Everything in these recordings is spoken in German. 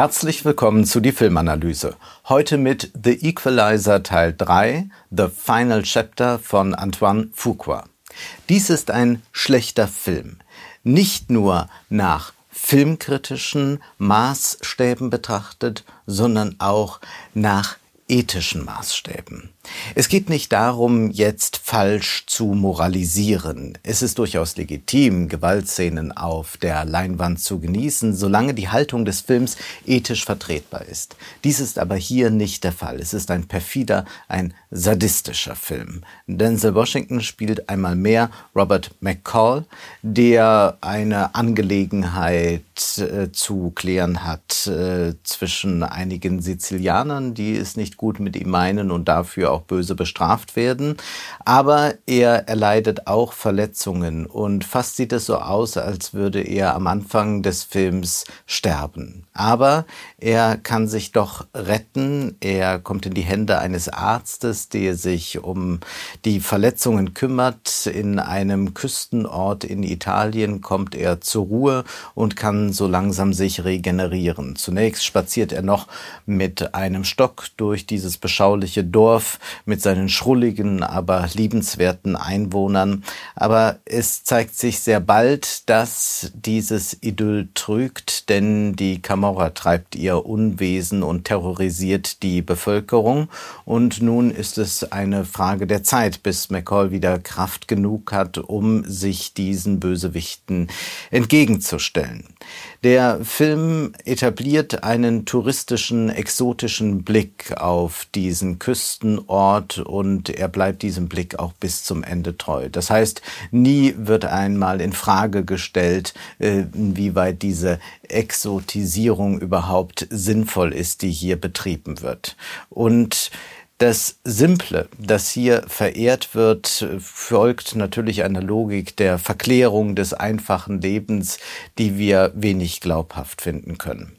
Herzlich willkommen zu die Filmanalyse. Heute mit The Equalizer Teil 3, The Final Chapter von Antoine Fuqua. Dies ist ein schlechter Film. Nicht nur nach filmkritischen Maßstäben betrachtet, sondern auch nach ethischen Maßstäben. Es geht nicht darum, jetzt falsch zu moralisieren. Es ist durchaus legitim, Gewaltszenen auf der Leinwand zu genießen, solange die Haltung des Films ethisch vertretbar ist. Dies ist aber hier nicht der Fall. Es ist ein perfider, ein sadistischer Film. Denzel Washington spielt einmal mehr Robert McCall, der eine Angelegenheit äh, zu klären hat äh, zwischen einigen Sizilianern, die es nicht gut mit ihm meinen und dafür auch böse bestraft werden. Aber er erleidet auch Verletzungen und fast sieht es so aus, als würde er am Anfang des Films sterben. Aber er kann sich doch retten. Er kommt in die Hände eines Arztes, der sich um die Verletzungen kümmert. In einem Küstenort in Italien kommt er zur Ruhe und kann so langsam sich regenerieren. Zunächst spaziert er noch mit einem Stock durch dieses beschauliche Dorf mit seinen schrulligen, aber liebenswerten Einwohnern. Aber es zeigt sich sehr bald, dass dieses Idyll trügt, denn die Camorra treibt ihr Unwesen und terrorisiert die Bevölkerung. Und nun ist es eine Frage der Zeit, bis McCall wieder Kraft genug hat, um sich diesen Bösewichten entgegenzustellen. Der Film etabliert einen touristischen, exotischen Blick auf diesen Küstenort und er bleibt diesem Blick auch bis zum Ende treu. Das heißt, nie wird einmal in Frage gestellt, äh, inwieweit diese Exotisierung überhaupt sinnvoll ist, die hier betrieben wird. Und das Simple, das hier verehrt wird, folgt natürlich einer Logik der Verklärung des einfachen Lebens, die wir wenig glaubhaft finden können.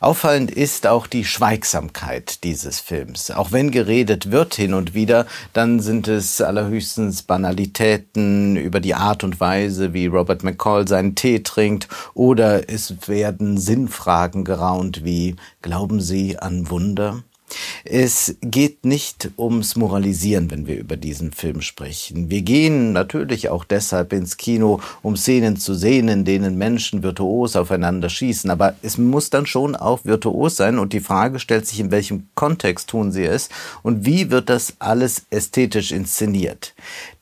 Auffallend ist auch die Schweigsamkeit dieses Films. Auch wenn geredet wird hin und wieder, dann sind es allerhöchstens Banalitäten über die Art und Weise, wie Robert McCall seinen Tee trinkt, oder es werden Sinnfragen geraunt wie Glauben Sie an Wunder? Es geht nicht ums Moralisieren, wenn wir über diesen Film sprechen. Wir gehen natürlich auch deshalb ins Kino, um Szenen zu sehen, in denen Menschen virtuos aufeinander schießen. Aber es muss dann schon auch virtuos sein und die Frage stellt sich, in welchem Kontext tun sie es und wie wird das alles ästhetisch inszeniert.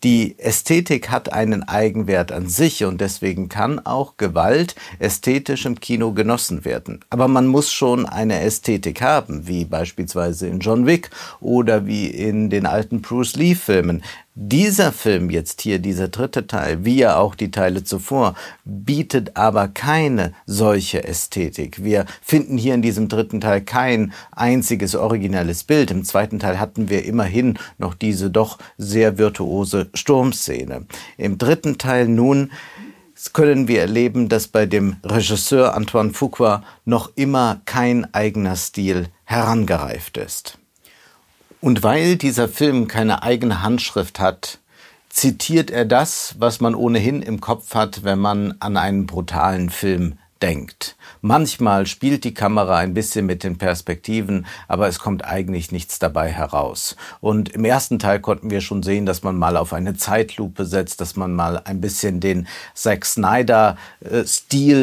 Die Ästhetik hat einen Eigenwert an sich und deswegen kann auch Gewalt ästhetisch im Kino genossen werden. Aber man muss schon eine Ästhetik haben, wie beispielsweise in John Wick oder wie in den alten Bruce Lee Filmen. Dieser Film jetzt hier, dieser dritte Teil, wie ja auch die Teile zuvor, bietet aber keine solche Ästhetik. Wir finden hier in diesem dritten Teil kein einziges originelles Bild. Im zweiten Teil hatten wir immerhin noch diese doch sehr virtuose Sturmszene. Im dritten Teil nun können wir erleben, dass bei dem Regisseur Antoine Fuqua noch immer kein eigener Stil herangereift ist. Und weil dieser Film keine eigene Handschrift hat, zitiert er das, was man ohnehin im Kopf hat, wenn man an einen brutalen Film denkt. Manchmal spielt die Kamera ein bisschen mit den Perspektiven, aber es kommt eigentlich nichts dabei heraus. Und im ersten Teil konnten wir schon sehen, dass man mal auf eine Zeitlupe setzt, dass man mal ein bisschen den Zack Snyder äh,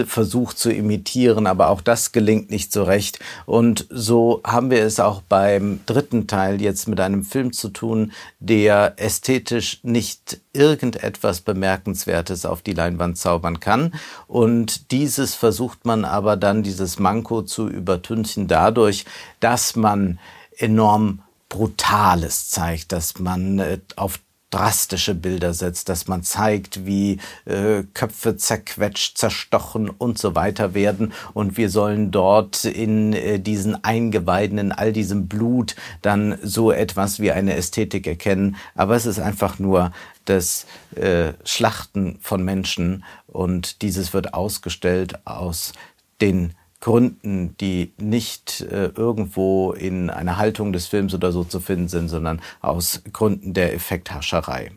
versucht zu imitieren, aber auch das gelingt nicht so recht. Und so haben wir es auch beim dritten Teil jetzt mit einem Film zu tun, der ästhetisch nicht irgendetwas Bemerkenswertes auf die Leinwand zaubern kann. Und dieses versucht man aber dann, dieses Manko zu übertünchen dadurch, dass man enorm Brutales zeigt, dass man äh, auf drastische Bilder setzt, dass man zeigt, wie äh, Köpfe zerquetscht, zerstochen und so weiter werden. Und wir sollen dort in äh, diesen Eingeweiden, in all diesem Blut dann so etwas wie eine Ästhetik erkennen. Aber es ist einfach nur das äh, Schlachten von Menschen und dieses wird ausgestellt aus den Gründen, die nicht äh, irgendwo in einer Haltung des Films oder so zu finden sind, sondern aus Gründen der Effekthascherei.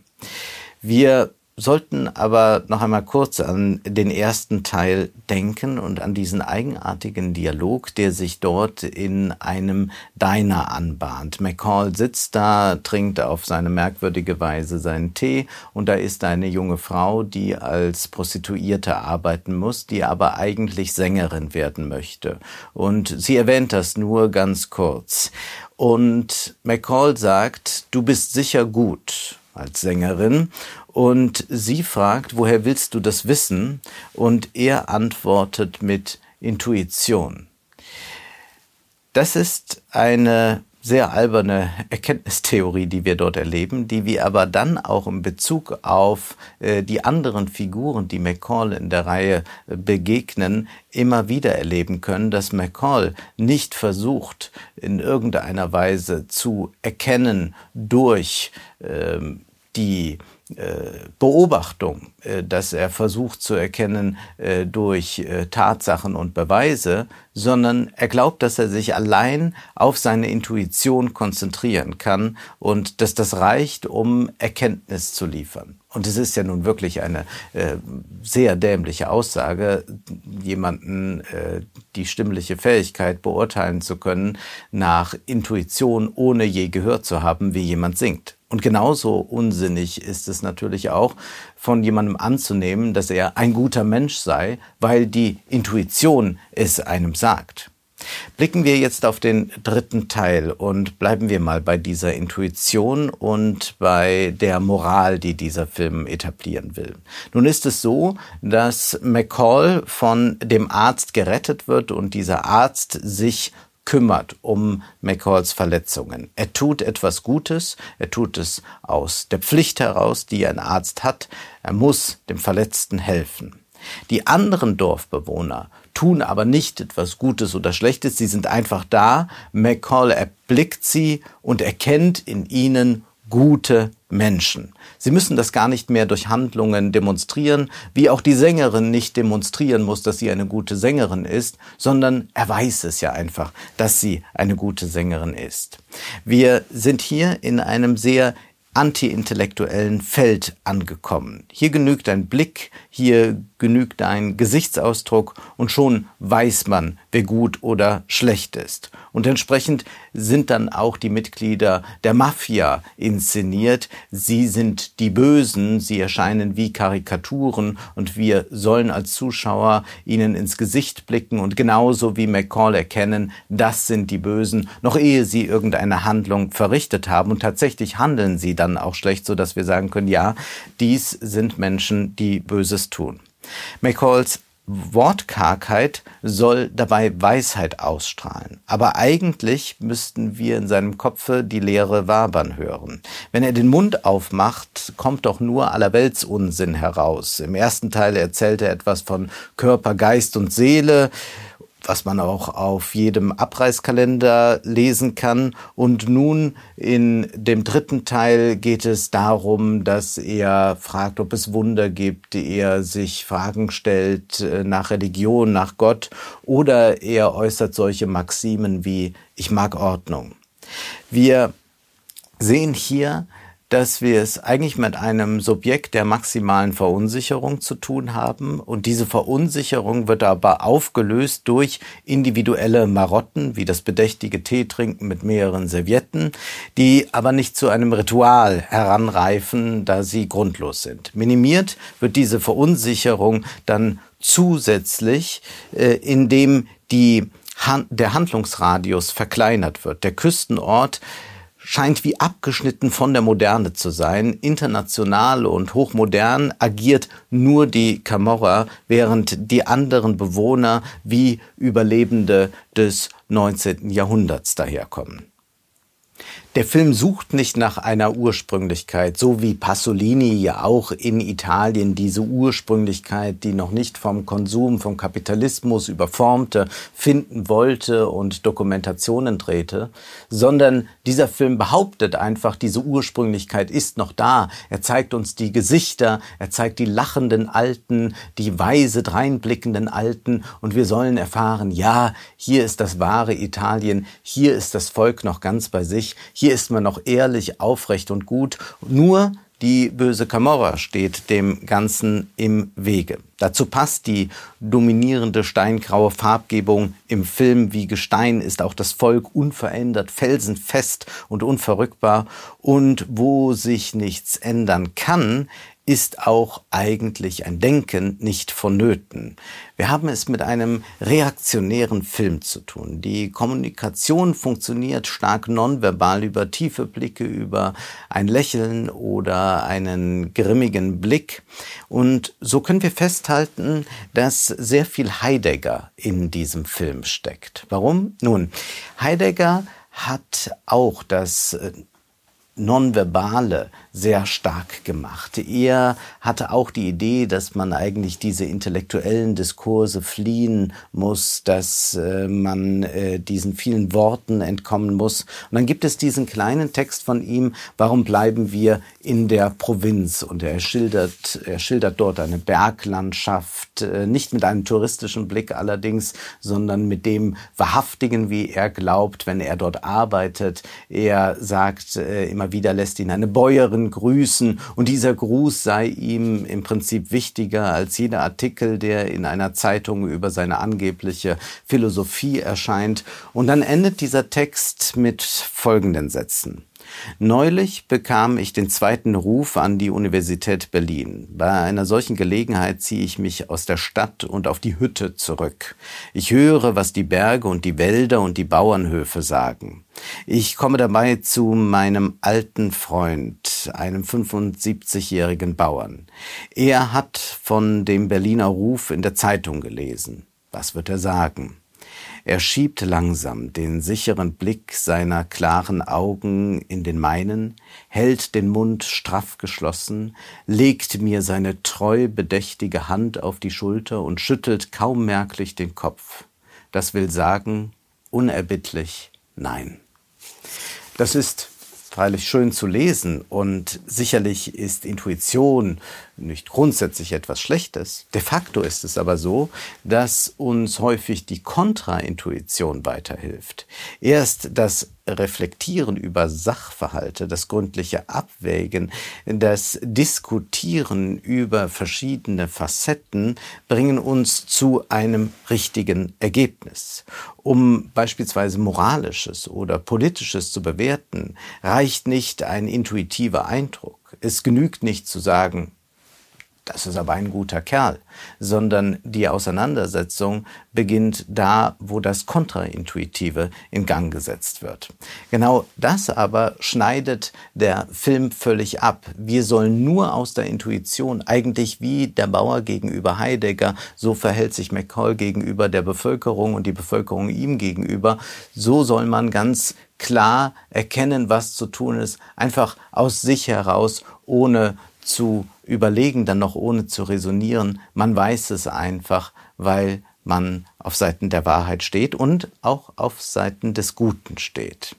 Wir sollten aber noch einmal kurz an den ersten Teil denken und an diesen eigenartigen Dialog, der sich dort in einem Diner anbahnt. McCall sitzt da, trinkt auf seine merkwürdige Weise seinen Tee und da ist eine junge Frau, die als Prostituierte arbeiten muss, die aber eigentlich Sängerin werden möchte. Und sie erwähnt das nur ganz kurz. Und McCall sagt, du bist sicher gut als Sängerin und sie fragt, woher willst du das wissen? Und er antwortet mit Intuition. Das ist eine sehr alberne Erkenntnistheorie, die wir dort erleben, die wir aber dann auch in Bezug auf äh, die anderen Figuren, die McCall in der Reihe äh, begegnen, immer wieder erleben können, dass McCall nicht versucht, in irgendeiner Weise zu erkennen durch ähm, die Beobachtung, äh, dass er versucht zu erkennen äh, durch Tatsachen und Beweise, sondern er glaubt, dass er sich allein auf seine Intuition konzentrieren kann und dass das reicht, um Erkenntnis zu liefern. Und es ist ja nun wirklich eine äh, sehr dämliche Aussage, jemanden äh, die stimmliche Fähigkeit beurteilen zu können nach Intuition, ohne je gehört zu haben, wie jemand singt. Und genauso unsinnig ist es natürlich auch, von jemandem anzunehmen, dass er ein guter Mensch sei, weil die Intuition es einem sagt. Blicken wir jetzt auf den dritten Teil und bleiben wir mal bei dieser Intuition und bei der Moral, die dieser Film etablieren will. Nun ist es so, dass McCall von dem Arzt gerettet wird und dieser Arzt sich kümmert um McCalls Verletzungen. Er tut etwas Gutes, er tut es aus der Pflicht heraus, die ein Arzt hat. Er muss dem Verletzten helfen. Die anderen Dorfbewohner tun aber nicht etwas Gutes oder Schlechtes, sie sind einfach da. McCall erblickt sie und erkennt in ihnen gute Menschen. Sie müssen das gar nicht mehr durch Handlungen demonstrieren, wie auch die Sängerin nicht demonstrieren muss, dass sie eine gute Sängerin ist, sondern er weiß es ja einfach, dass sie eine gute Sängerin ist. Wir sind hier in einem sehr antiintellektuellen Feld angekommen. Hier genügt ein Blick, hier genügt ein Gesichtsausdruck und schon weiß man, wer gut oder schlecht ist. Und entsprechend sind dann auch die Mitglieder der Mafia inszeniert. Sie sind die Bösen, sie erscheinen wie Karikaturen und wir sollen als Zuschauer ihnen ins Gesicht blicken und genauso wie McCall erkennen, das sind die Bösen, noch ehe sie irgendeine Handlung verrichtet haben. Und tatsächlich handeln sie dann auch schlecht, so dass wir sagen können, ja, dies sind Menschen, die Böses tun. McCalls Wortkargheit soll dabei Weisheit ausstrahlen. Aber eigentlich müssten wir in seinem Kopfe die Lehre wabern hören. Wenn er den Mund aufmacht, kommt doch nur Allerweltsunsinn heraus. Im ersten Teil erzählt er etwas von Körper, Geist und Seele was man auch auf jedem Abreißkalender lesen kann. Und nun in dem dritten Teil geht es darum, dass er fragt, ob es Wunder gibt, er sich Fragen stellt äh, nach Religion, nach Gott, oder er äußert solche Maximen wie ich mag Ordnung. Wir sehen hier, dass wir es eigentlich mit einem Subjekt der maximalen Verunsicherung zu tun haben. Und diese Verunsicherung wird aber aufgelöst durch individuelle Marotten, wie das bedächtige Teetrinken mit mehreren Servietten, die aber nicht zu einem Ritual heranreifen, da sie grundlos sind. Minimiert wird diese Verunsicherung dann zusätzlich, äh, indem die, der Handlungsradius verkleinert wird. Der Küstenort scheint wie abgeschnitten von der Moderne zu sein. International und hochmodern agiert nur die Camorra, während die anderen Bewohner wie Überlebende des 19. Jahrhunderts daherkommen. Der Film sucht nicht nach einer Ursprünglichkeit, so wie Pasolini ja auch in Italien diese Ursprünglichkeit, die noch nicht vom Konsum, vom Kapitalismus überformte, finden wollte und Dokumentationen drehte, sondern dieser Film behauptet einfach, diese Ursprünglichkeit ist noch da. Er zeigt uns die Gesichter, er zeigt die lachenden Alten, die weise dreinblickenden Alten und wir sollen erfahren, ja, hier ist das wahre Italien, hier ist das Volk noch ganz bei sich, hier ist man noch ehrlich, aufrecht und gut. Nur Die böse Camorra steht dem Ganzen im Wege. Dazu passt die dominierende steingraue Farbgebung. Im Film wie Gestein ist auch das Volk unverändert, felsenfest und unverrückbar. Und wo sich nichts ändern kann, ist auch eigentlich ein Denken nicht vonnöten. Wir haben es mit einem reaktionären Film zu tun. Die Kommunikation funktioniert stark nonverbal über tiefe Blicke, über ein Lächeln oder einen grimmigen Blick. Und so können wir festhalten, dass sehr viel Heidegger in diesem Film steckt. Warum? Nun, Heidegger hat auch das äh, Nonverbale sehr stark gemacht. Er hatte auch die Idee, dass man eigentlich diese intellektuellen Diskurse fliehen muss, dass äh, man äh, diesen vielen Worten entkommen muss. Und dann gibt es diesen kleinen Text von ihm, warum bleiben wir in der Provinz? Und er schildert, er schildert dort eine Berglandschaft, äh, nicht mit einem touristischen Blick allerdings, sondern mit dem wahrhaftigen, wie er glaubt, wenn er dort arbeitet. Er sagt äh, immer wieder lässt ihn eine Bäuerin grüßen und dieser Gruß sei ihm im Prinzip wichtiger als jeder Artikel, der in einer Zeitung über seine angebliche Philosophie erscheint. Und dann endet dieser Text mit folgenden Sätzen. Neulich bekam ich den zweiten Ruf an die Universität Berlin. Bei einer solchen Gelegenheit ziehe ich mich aus der Stadt und auf die Hütte zurück. Ich höre, was die Berge und die Wälder und die Bauernhöfe sagen. Ich komme dabei zu meinem alten Freund, einem 75-jährigen Bauern. Er hat von dem Berliner Ruf in der Zeitung gelesen. Was wird er sagen? Er schiebt langsam den sicheren Blick seiner klaren Augen in den meinen, hält den Mund straff geschlossen, legt mir seine treu bedächtige Hand auf die Schulter und schüttelt kaum merklich den Kopf. Das will sagen, unerbittlich Nein. Das ist freilich schön zu lesen und sicherlich ist Intuition nicht grundsätzlich etwas Schlechtes. De facto ist es aber so, dass uns häufig die Kontraintuition weiterhilft. Erst das Reflektieren über Sachverhalte, das gründliche Abwägen, das Diskutieren über verschiedene Facetten bringen uns zu einem richtigen Ergebnis. Um beispielsweise moralisches oder politisches zu bewerten, reicht nicht ein intuitiver Eindruck. Es genügt nicht zu sagen, das ist aber ein guter Kerl, sondern die Auseinandersetzung beginnt da, wo das Kontraintuitive in Gang gesetzt wird. Genau das aber schneidet der Film völlig ab. Wir sollen nur aus der Intuition, eigentlich wie der Bauer gegenüber Heidegger, so verhält sich McCall gegenüber der Bevölkerung und die Bevölkerung ihm gegenüber, so soll man ganz klar erkennen, was zu tun ist, einfach aus sich heraus, ohne zu überlegen, dann noch ohne zu resonieren. Man weiß es einfach, weil man auf Seiten der Wahrheit steht und auch auf Seiten des Guten steht.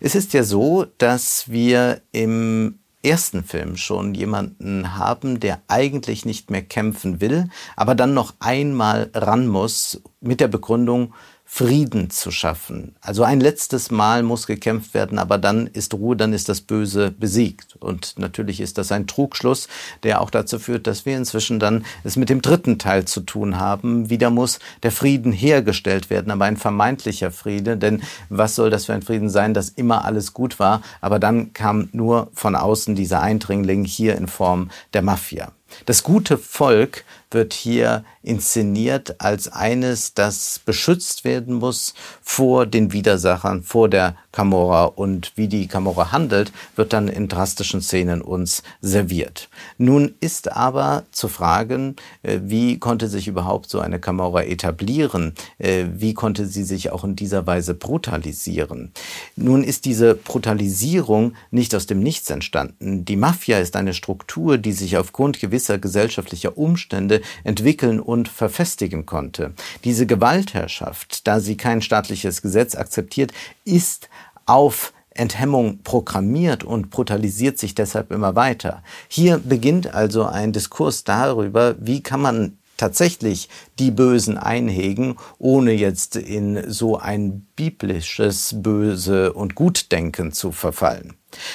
Es ist ja so, dass wir im ersten Film schon jemanden haben, der eigentlich nicht mehr kämpfen will, aber dann noch einmal ran muss mit der Begründung, Frieden zu schaffen. Also ein letztes Mal muss gekämpft werden, aber dann ist Ruhe, dann ist das Böse besiegt. Und natürlich ist das ein Trugschluss, der auch dazu führt, dass wir inzwischen dann es mit dem dritten Teil zu tun haben. Wieder muss der Frieden hergestellt werden, aber ein vermeintlicher Friede. Denn was soll das für ein Frieden sein, dass immer alles gut war, aber dann kam nur von außen dieser Eindringling hier in Form der Mafia. Das gute Volk wird hier inszeniert als eines, das beschützt werden muss vor den Widersachern, vor der Camorra und wie die Camorra handelt, wird dann in drastischen Szenen uns serviert. Nun ist aber zu fragen, äh, wie konnte sich überhaupt so eine Camorra etablieren? Äh, wie konnte sie sich auch in dieser Weise brutalisieren? Nun ist diese Brutalisierung nicht aus dem Nichts entstanden. Die Mafia ist eine Struktur, die sich aufgrund gewisser gesellschaftlicher Umstände entwickeln und verfestigen konnte. Diese Gewaltherrschaft, da sie kein staatliches Gesetz akzeptiert, ist auf Enthemmung programmiert und brutalisiert sich deshalb immer weiter. Hier beginnt also ein Diskurs darüber, wie kann man tatsächlich die Bösen einhegen, ohne jetzt in so ein biblisches Böse und Gutdenken zu verfallen.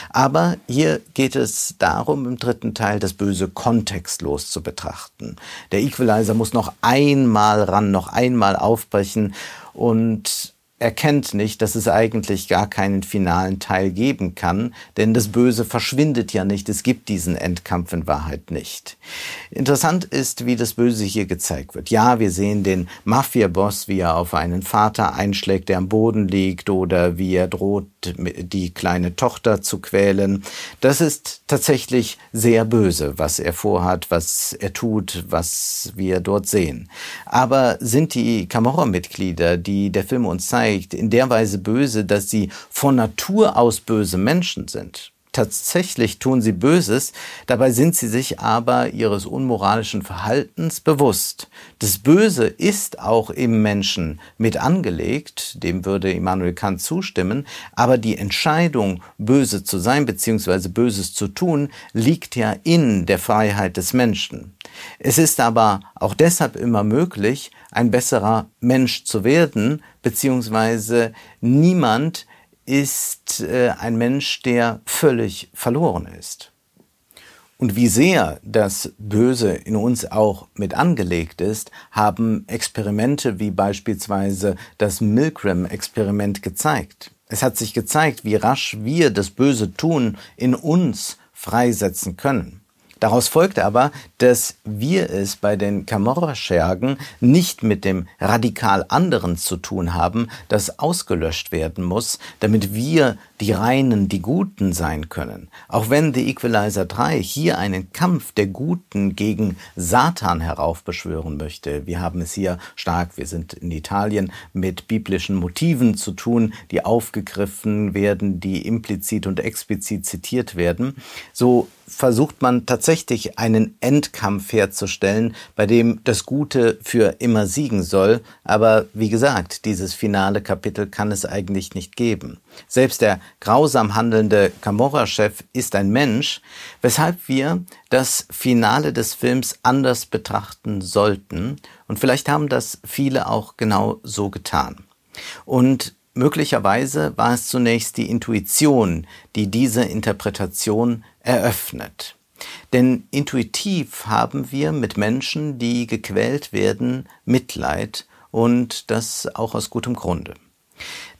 Aber hier geht es darum, im dritten Teil das Böse kontextlos zu betrachten. Der Equalizer muss noch einmal ran, noch einmal aufbrechen und erkennt nicht, dass es eigentlich gar keinen finalen Teil geben kann, denn das Böse verschwindet ja nicht, es gibt diesen Endkampf in Wahrheit nicht. Interessant ist, wie das Böse hier gezeigt wird. Ja, wir sehen den Mafia-Boss, wie er auf einen Vater einschlägt, der am Boden liegt, oder wie er droht, die kleine Tochter zu quälen. Das ist tatsächlich sehr böse, was er vorhat, was er tut, was wir dort sehen. Aber sind die Camorra-Mitglieder, die der Film uns zeigt, zeigt, in der Weise böse, dass sie von Natur aus böse Menschen sind. Tatsächlich tun sie Böses, dabei sind sie sich aber ihres unmoralischen Verhaltens bewusst. Das Böse ist auch im Menschen mit angelegt, dem würde Immanuel Kant zustimmen, aber die Entscheidung, böse zu sein bzw. Böses zu tun, liegt ja in der Freiheit des Menschen. Es ist aber auch deshalb immer möglich, ein besserer Mensch zu werden, beziehungsweise niemand ist äh, ein Mensch, der völlig verloren ist. Und wie sehr das Böse in uns auch mit angelegt ist, haben Experimente wie beispielsweise das Milgram-Experiment gezeigt. Es hat sich gezeigt, wie rasch wir das böse Tun in uns freisetzen können. Daraus folgt aber, dass wir es bei den Camorra-Schergen nicht mit dem radikal anderen zu tun haben, das ausgelöscht werden muss, damit wir die Reinen, die Guten sein können. Auch wenn The Equalizer 3 hier einen Kampf der Guten gegen Satan heraufbeschwören möchte. Wir haben es hier stark, wir sind in Italien, mit biblischen Motiven zu tun, die aufgegriffen werden, die implizit und explizit zitiert werden. So versucht man tatsächlich einen Endkampf herzustellen, bei dem das Gute für immer siegen soll. Aber wie gesagt, dieses finale Kapitel kann es eigentlich nicht geben. Selbst der grausam handelnde Camorra-Chef ist ein Mensch, weshalb wir das Finale des Films anders betrachten sollten. Und vielleicht haben das viele auch genau so getan. Und möglicherweise war es zunächst die Intuition, die diese Interpretation eröffnet. Denn intuitiv haben wir mit Menschen, die gequält werden, Mitleid und das auch aus gutem Grunde.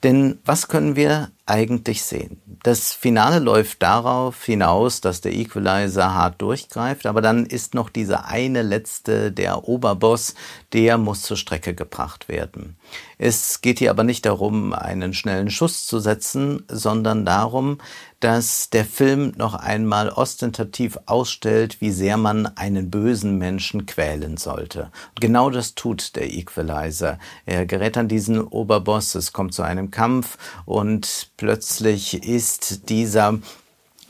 Denn was können wir eigentlich sehen? Das Finale läuft darauf hinaus, dass der Equalizer hart durchgreift, aber dann ist noch dieser eine letzte, der Oberboss, der muss zur Strecke gebracht werden. Es geht hier aber nicht darum, einen schnellen Schuss zu setzen, sondern darum, dass der Film noch einmal ostentativ ausstellt, wie sehr man einen bösen Menschen quälen sollte. Genau das tut der Equalizer. Er gerät an diesen Oberboss, es kommt zu einem Kampf und plötzlich ist dieser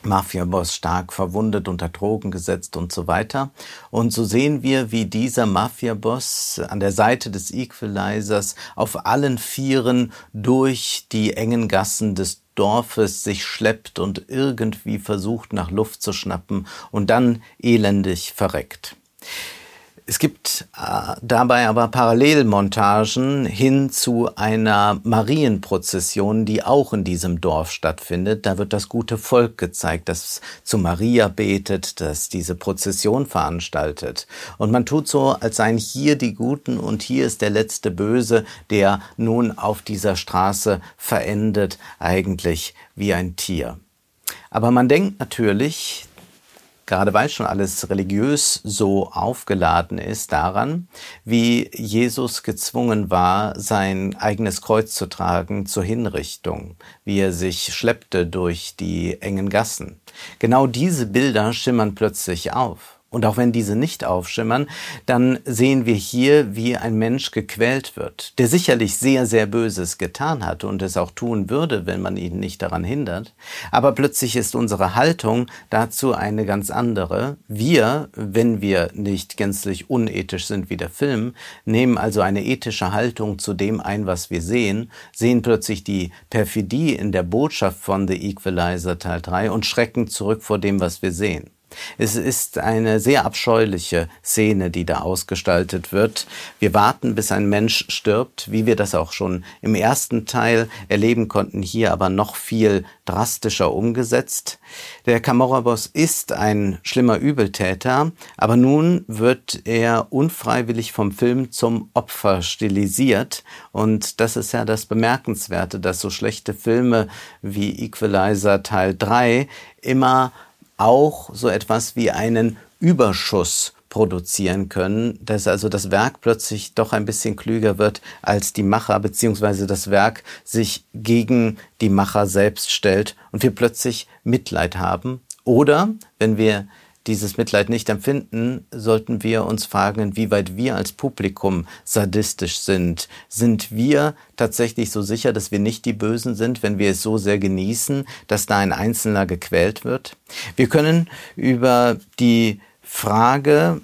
Mafia-Boss stark verwundet, unter Drogen gesetzt und so weiter. Und so sehen wir, wie dieser Mafia-Boss an der Seite des Equalizers auf allen Vieren durch die engen Gassen des Dorfes sich schleppt und irgendwie versucht nach Luft zu schnappen und dann elendig verreckt. Es gibt äh, dabei aber Parallelmontagen hin zu einer Marienprozession, die auch in diesem Dorf stattfindet. Da wird das gute Volk gezeigt, das zu Maria betet, das diese Prozession veranstaltet. Und man tut so, als seien hier die Guten und hier ist der letzte Böse, der nun auf dieser Straße verendet, eigentlich wie ein Tier. Aber man denkt natürlich, gerade weil schon alles religiös so aufgeladen ist, daran, wie Jesus gezwungen war, sein eigenes Kreuz zu tragen zur Hinrichtung, wie er sich schleppte durch die engen Gassen. Genau diese Bilder schimmern plötzlich auf. Und auch wenn diese nicht aufschimmern, dann sehen wir hier, wie ein Mensch gequält wird, der sicherlich sehr, sehr Böses getan hat und es auch tun würde, wenn man ihn nicht daran hindert. Aber plötzlich ist unsere Haltung dazu eine ganz andere. Wir, wenn wir nicht gänzlich unethisch sind wie der Film, nehmen also eine ethische Haltung zu dem ein, was wir sehen, sehen plötzlich die Perfidie in der Botschaft von The Equalizer Teil 3 und schrecken zurück vor dem, was wir sehen. Es ist eine sehr abscheuliche Szene, die da ausgestaltet wird. Wir warten, bis ein Mensch stirbt, wie wir das auch schon im ersten Teil erleben konnten, hier aber noch viel drastischer umgesetzt. Der Camorra-Boss ist ein schlimmer Übeltäter, aber nun wird er unfreiwillig vom Film zum Opfer stilisiert. Und das ist ja das Bemerkenswerte, dass so schlechte Filme wie Equalizer Teil 3 immer auch so etwas wie einen Überschuss produzieren können, dass also das Werk plötzlich doch ein bisschen klüger wird als die Macher, beziehungsweise das Werk sich gegen die Macher selbst stellt und wir plötzlich Mitleid haben. Oder wenn wir dieses Mitleid nicht empfinden, sollten wir uns fragen, inwieweit wir als Publikum sadistisch sind. Sind wir tatsächlich so sicher, dass wir nicht die Bösen sind, wenn wir es so sehr genießen, dass da ein Einzelner gequält wird? Wir können über die Frage,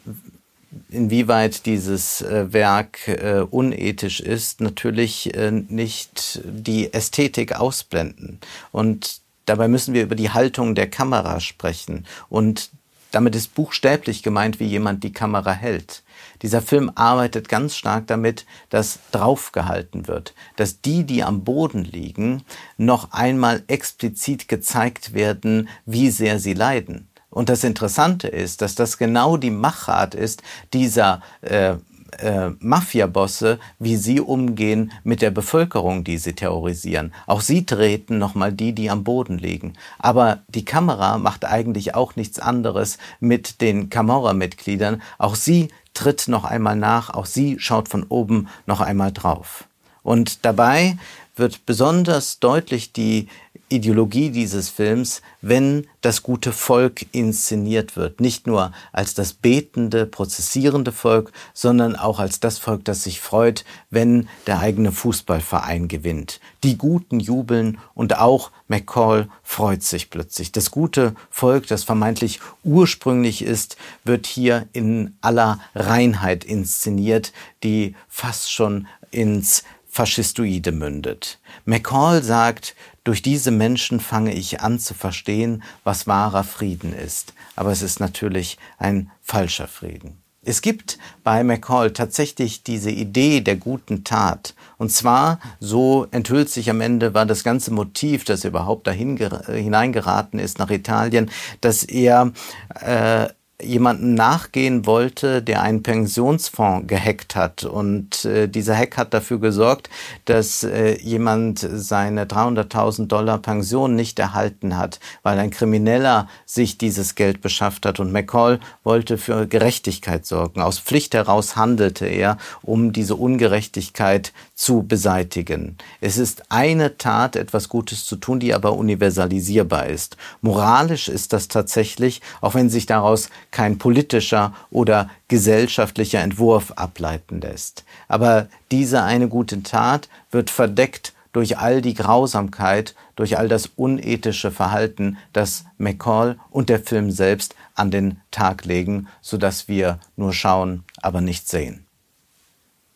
inwieweit dieses äh, Werk äh, unethisch ist, natürlich äh, nicht die Ästhetik ausblenden. Und dabei müssen wir über die Haltung der Kamera sprechen und damit ist buchstäblich gemeint, wie jemand die Kamera hält. Dieser Film arbeitet ganz stark damit, dass draufgehalten wird, dass die, die am Boden liegen, noch einmal explizit gezeigt werden, wie sehr sie leiden. Und das Interessante ist, dass das genau die Machart ist dieser äh, äh, Mafiabosse, wie sie umgehen mit der Bevölkerung, die sie terrorisieren. Auch sie treten nochmal die, die am Boden liegen. Aber die Kamera macht eigentlich auch nichts anderes mit den Camorra-Mitgliedern. Auch sie tritt noch einmal nach, auch sie schaut von oben noch einmal drauf. Und dabei wird besonders deutlich die Ideologie dieses Films, wenn das gute Volk inszeniert wird. Nicht nur als das betende, prozessierende Volk, sondern auch als das Volk, das sich freut, wenn der eigene Fußballverein gewinnt. Die Guten jubeln und auch McCall freut sich plötzlich. Das gute Volk, das vermeintlich ursprünglich ist, wird hier in aller Reinheit inszeniert, die fast schon ins Faschistoide mündet. McCall sagt, durch diese Menschen fange ich an zu verstehen, was wahrer Frieden ist. Aber es ist natürlich ein falscher Frieden. Es gibt bei McCall tatsächlich diese Idee der guten Tat. Und zwar, so enthüllt sich am Ende, war das ganze Motiv, das überhaupt dahin hineingeraten ist nach Italien, dass er äh, jemanden nachgehen wollte, der einen Pensionsfonds gehackt hat. Und äh, dieser Hack hat dafür gesorgt, dass äh, jemand seine 300.000 Dollar Pension nicht erhalten hat, weil ein Krimineller sich dieses Geld beschafft hat. Und McCall wollte für Gerechtigkeit sorgen. Aus Pflicht heraus handelte er, um diese Ungerechtigkeit zu beseitigen. Es ist eine Tat, etwas Gutes zu tun, die aber universalisierbar ist. Moralisch ist das tatsächlich, auch wenn sich daraus kein politischer oder gesellschaftlicher Entwurf ableiten lässt. Aber diese eine gute Tat wird verdeckt durch all die Grausamkeit, durch all das unethische Verhalten, das McCall und der Film selbst an den Tag legen, sodass wir nur schauen, aber nicht sehen.